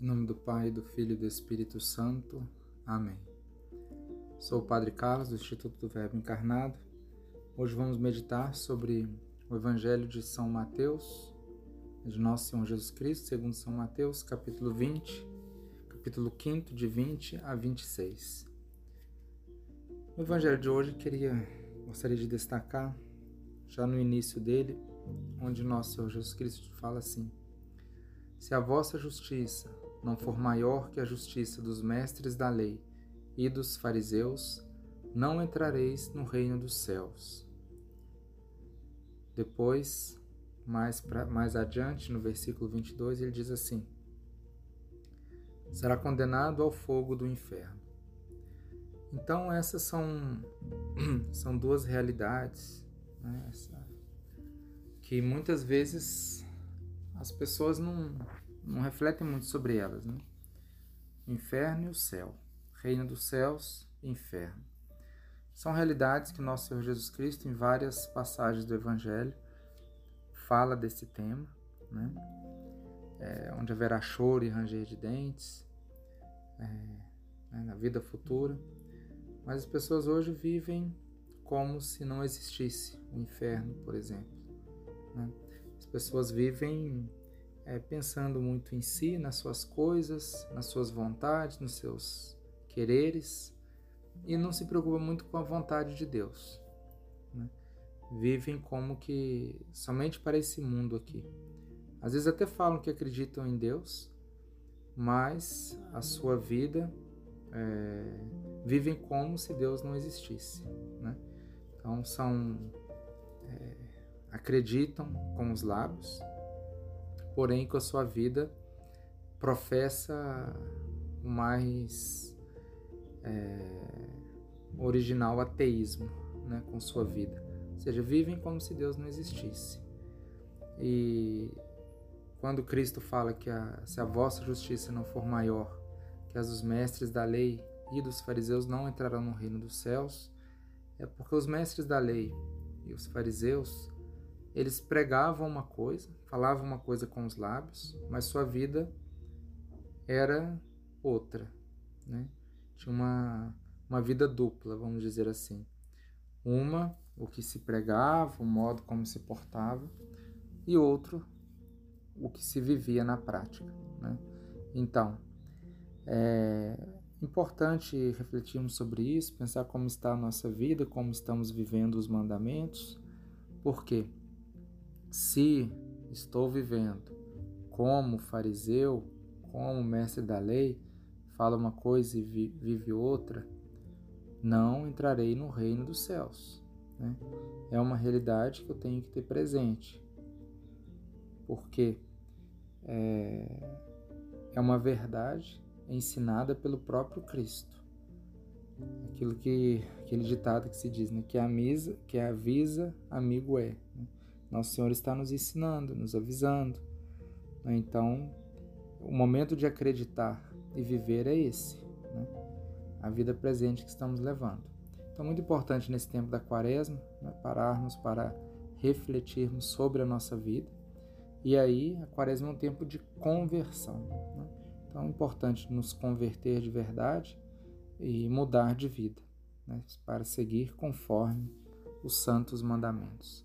Em nome do Pai, do Filho e do Espírito Santo. Amém. Sou o Padre Carlos, do Instituto do Verbo Encarnado. Hoje vamos meditar sobre o Evangelho de São Mateus, de Nosso Senhor Jesus Cristo, segundo São Mateus, capítulo 20, capítulo 5, de 20 a 26. No Evangelho de hoje, queria, gostaria de destacar, já no início dele, onde Nosso Senhor Jesus Cristo fala assim: Se a vossa justiça não for maior que a justiça dos mestres da lei e dos fariseus, não entrareis no reino dos céus. Depois, mais, pra, mais adiante, no versículo 22, ele diz assim: Será condenado ao fogo do inferno. Então, essas são, são duas realidades né, que muitas vezes as pessoas não, não refletem muito sobre elas, né? O inferno e o céu, reino dos céus e inferno. São realidades que nosso Senhor Jesus Cristo, em várias passagens do Evangelho, fala desse tema, né? É, onde haverá choro e ranger de dentes, é, né, na vida futura. Mas as pessoas hoje vivem como se não existisse o inferno, por exemplo. Né? As pessoas vivem é, pensando muito em si, nas suas coisas, nas suas vontades, nos seus quereres e não se preocupa muito com a vontade de Deus. Né? Vivem como que somente para esse mundo aqui. Às vezes até falam que acreditam em Deus, mas a sua vida é, vivem como se Deus não existisse. Né? Então são é, acreditam com os lábios, porém com a sua vida professa o mais é, original ateísmo né, com sua vida. Ou seja, vivem como se Deus não existisse. E quando Cristo fala que a, se a vossa justiça não for maior que as dos mestres da lei e dos fariseus não entrarão no reino dos céus, é porque os mestres da lei e os fariseus eles pregavam uma coisa, falavam uma coisa com os lábios, mas sua vida era outra, né? Tinha uma, uma vida dupla, vamos dizer assim. Uma, o que se pregava, o modo como se portava, e outro, o que se vivia na prática, né? Então, é importante refletirmos sobre isso, pensar como está a nossa vida, como estamos vivendo os mandamentos, porque se estou vivendo como fariseu, como mestre da lei, fala uma coisa e vive outra, não entrarei no reino dos céus. Né? É uma realidade que eu tenho que ter presente, porque é, é uma verdade ensinada pelo próprio Cristo. Aquilo que aquele ditado que se diz, né? que a misa, que avisa, amigo é. Né? Nosso Senhor está nos ensinando, nos avisando. Né? Então, o momento de acreditar e viver é esse, né? a vida presente que estamos levando. Então, muito importante nesse tempo da quaresma, né? pararmos para refletirmos sobre a nossa vida. E aí, a quaresma é um tempo de conversão. Né? Então, é importante nos converter de verdade e mudar de vida, né? para seguir conforme os santos mandamentos.